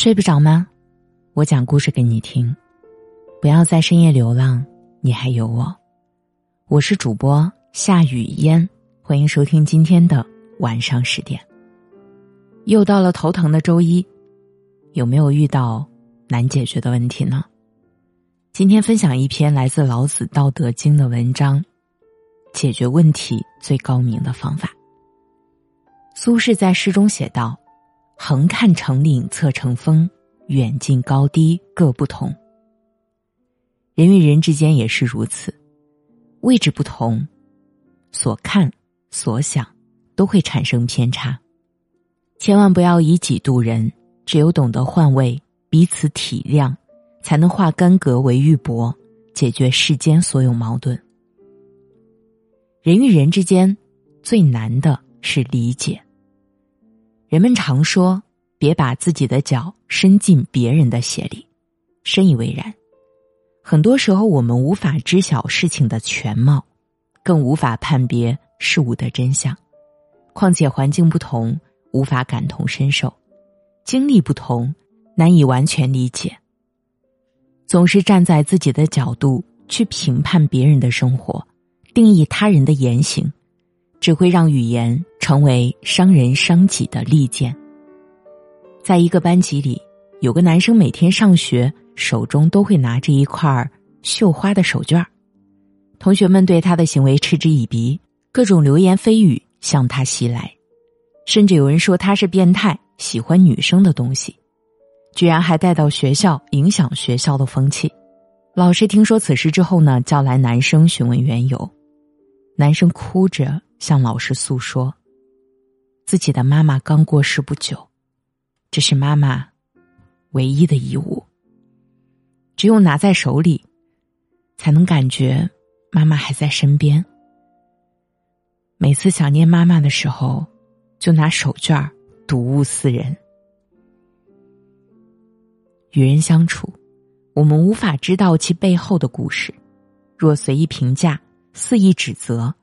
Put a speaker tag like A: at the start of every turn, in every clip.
A: 睡不着吗？我讲故事给你听。不要在深夜流浪，你还有我。我是主播夏雨嫣，欢迎收听今天的晚上十点。又到了头疼的周一，有没有遇到难解决的问题呢？今天分享一篇来自老子《道德经》的文章，解决问题最高明的方法。苏轼在诗中写道。横看成岭侧成峰，远近高低各不同。人与人之间也是如此，位置不同，所看所想都会产生偏差。千万不要以己度人，只有懂得换位，彼此体谅，才能化干戈为玉帛，解决世间所有矛盾。人与人之间最难的是理解。人们常说：“别把自己的脚伸进别人的鞋里。”深以为然。很多时候，我们无法知晓事情的全貌，更无法判别事物的真相。况且环境不同，无法感同身受；经历不同，难以完全理解。总是站在自己的角度去评判别人的生活，定义他人的言行。只会让语言成为伤人伤己的利剑。在一个班级里，有个男生每天上学手中都会拿着一块绣花的手绢同学们对他的行为嗤之以鼻，各种流言蜚语向他袭来，甚至有人说他是变态，喜欢女生的东西，居然还带到学校影响学校的风气。老师听说此事之后呢，叫来男生询问缘由，男生哭着。向老师诉说，自己的妈妈刚过世不久，这是妈妈唯一的遗物。只有拿在手里，才能感觉妈妈还在身边。每次想念妈妈的时候，就拿手绢睹物思人。与人相处，我们无法知道其背后的故事，若随意评价、肆意指责。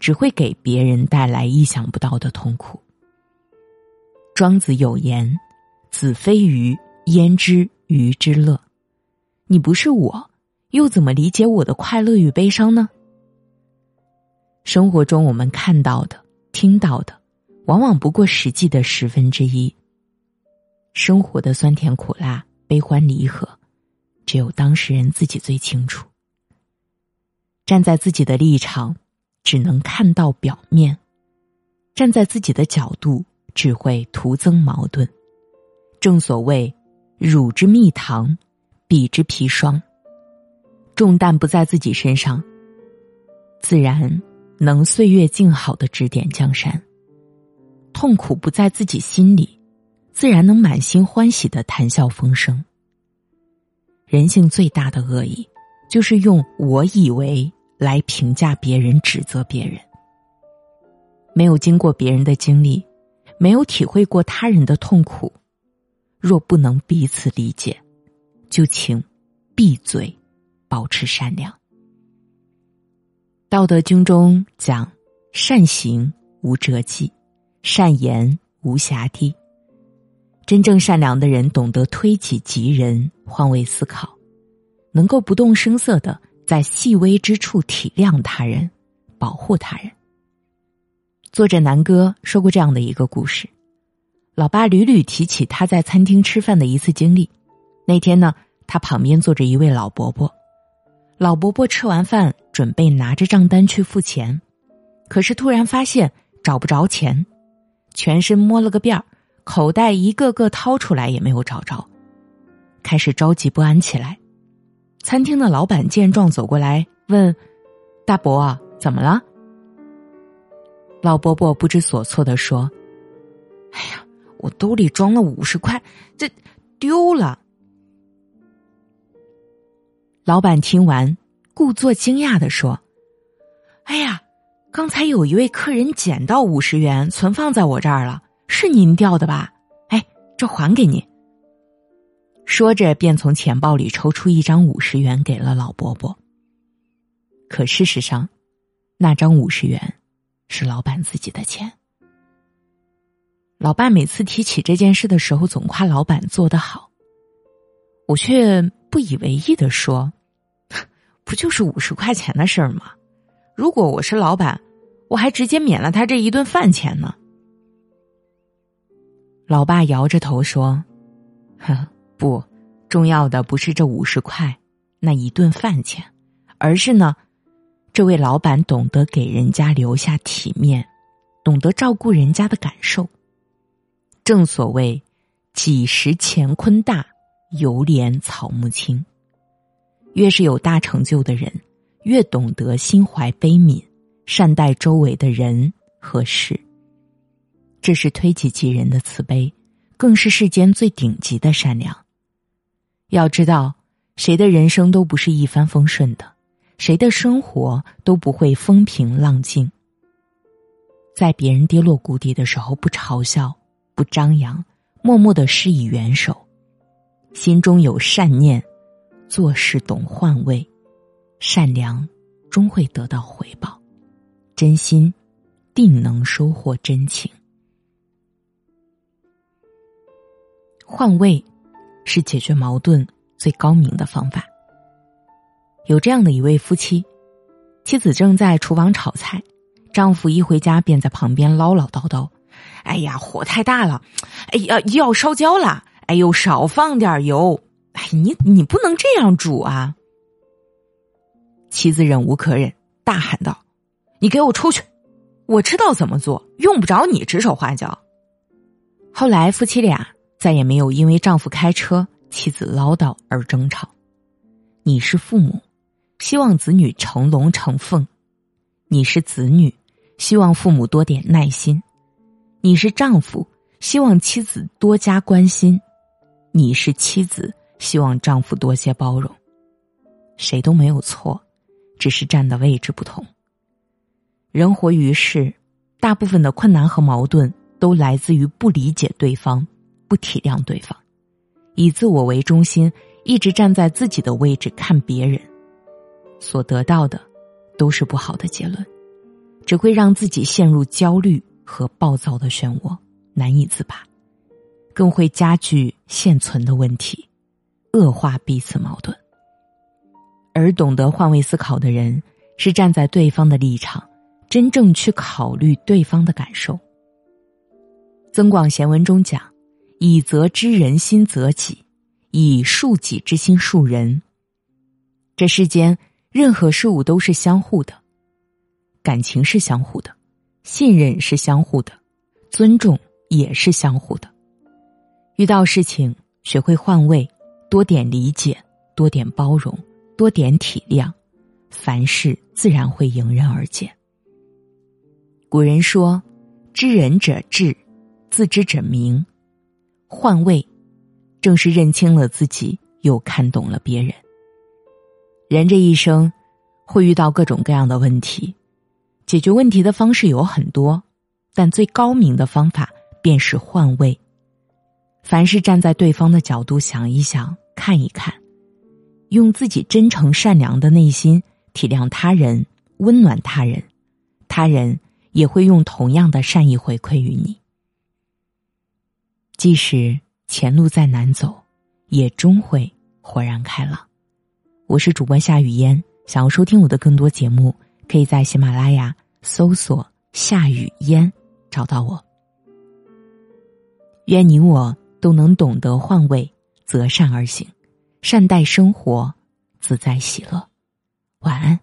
A: 只会给别人带来意想不到的痛苦。庄子有言：“子非鱼，焉知鱼之乐？”你不是我，又怎么理解我的快乐与悲伤呢？生活中我们看到的、听到的，往往不过实际的十分之一。生活的酸甜苦辣、悲欢离合，只有当事人自己最清楚。站在自己的立场。只能看到表面，站在自己的角度，只会徒增矛盾。正所谓，汝之蜜糖，彼之砒霜。重担不在自己身上，自然能岁月静好的指点江山；痛苦不在自己心里，自然能满心欢喜的谈笑风生。人性最大的恶意，就是用我以为。来评价别人、指责别人，没有经过别人的经历，没有体会过他人的痛苦，若不能彼此理解，就请闭嘴，保持善良。《道德经》中讲：“善行无辙迹，善言无瑕疵。”真正善良的人懂得推己及人，换位思考，能够不动声色的。在细微之处体谅他人，保护他人。作者南哥说过这样的一个故事：老爸屡屡提起他在餐厅吃饭的一次经历。那天呢，他旁边坐着一位老伯伯，老伯伯吃完饭准备拿着账单去付钱，可是突然发现找不着钱，全身摸了个遍儿，口袋一个个掏出来也没有找着，开始着急不安起来。餐厅的老板见状走过来问：“大伯，怎么了？”老伯伯不知所措的说：“哎呀，我兜里装了五十块，这丢了。”老板听完，故作惊讶的说：“哎呀，刚才有一位客人捡到五十元，存放在我这儿了，是您掉的吧？哎，这还给您。”说着，便从钱包里抽出一张五十元给了老伯伯。可事实上，那张五十元是老板自己的钱。老爸每次提起这件事的时候，总夸老板做得好。我却不以为意的说：“不就是五十块钱的事儿吗？如果我是老板，我还直接免了他这一顿饭钱呢。”老爸摇着头说：“不，重要的不是这五十块，那一顿饭钱，而是呢，这位老板懂得给人家留下体面，懂得照顾人家的感受。”正所谓，几时乾坤大，犹怜草木青。越是有大成就的人，越懂得心怀悲悯，善待周围的人和事。这是推己及人的慈悲，更是世间最顶级的善良。要知道，谁的人生都不是一帆风顺的，谁的生活都不会风平浪静。在别人跌落谷底的时候，不嘲笑。不张扬，默默的施以援手，心中有善念，做事懂换位，善良终会得到回报，真心定能收获真情。换位是解决矛盾最高明的方法。有这样的一位夫妻，妻子正在厨房炒菜，丈夫一回家便在旁边唠唠叨叨。哎呀，火太大了！哎呀，要烧焦了！哎呦，少放点油！哎，你你不能这样煮啊！妻子忍无可忍，大喊道：“你给我出去！我知道怎么做，用不着你指手画脚。”后来，夫妻俩再也没有因为丈夫开车、妻子唠叨而争吵。你是父母，希望子女成龙成凤；你是子女，希望父母多点耐心。你是丈夫，希望妻子多加关心；你是妻子，希望丈夫多些包容。谁都没有错，只是站的位置不同。人活于世，大部分的困难和矛盾都来自于不理解对方、不体谅对方，以自我为中心，一直站在自己的位置看别人，所得到的都是不好的结论，只会让自己陷入焦虑。和暴躁的漩涡难以自拔，更会加剧现存的问题，恶化彼此矛盾。而懂得换位思考的人，是站在对方的立场，真正去考虑对方的感受。《增广贤文》中讲：“以责之人心则己，以恕己之心恕人。”这世间任何事物都是相互的，感情是相互的。信任是相互的，尊重也是相互的。遇到事情，学会换位，多点理解，多点包容，多点体谅，凡事自然会迎刃而解。古人说：“知人者智，自知者明。”换位，正是认清了自己，又看懂了别人。人这一生，会遇到各种各样的问题。解决问题的方式有很多，但最高明的方法便是换位。凡是站在对方的角度想一想、看一看，用自己真诚善良的内心体谅他人、温暖他人，他人也会用同样的善意回馈于你。即使前路再难走，也终会豁然开朗。我是主播夏雨嫣，想要收听我的更多节目。可以在喜马拉雅搜索“夏雨嫣”找到我。愿你我都能懂得换位，择善而行，善待生活，自在喜乐。晚安。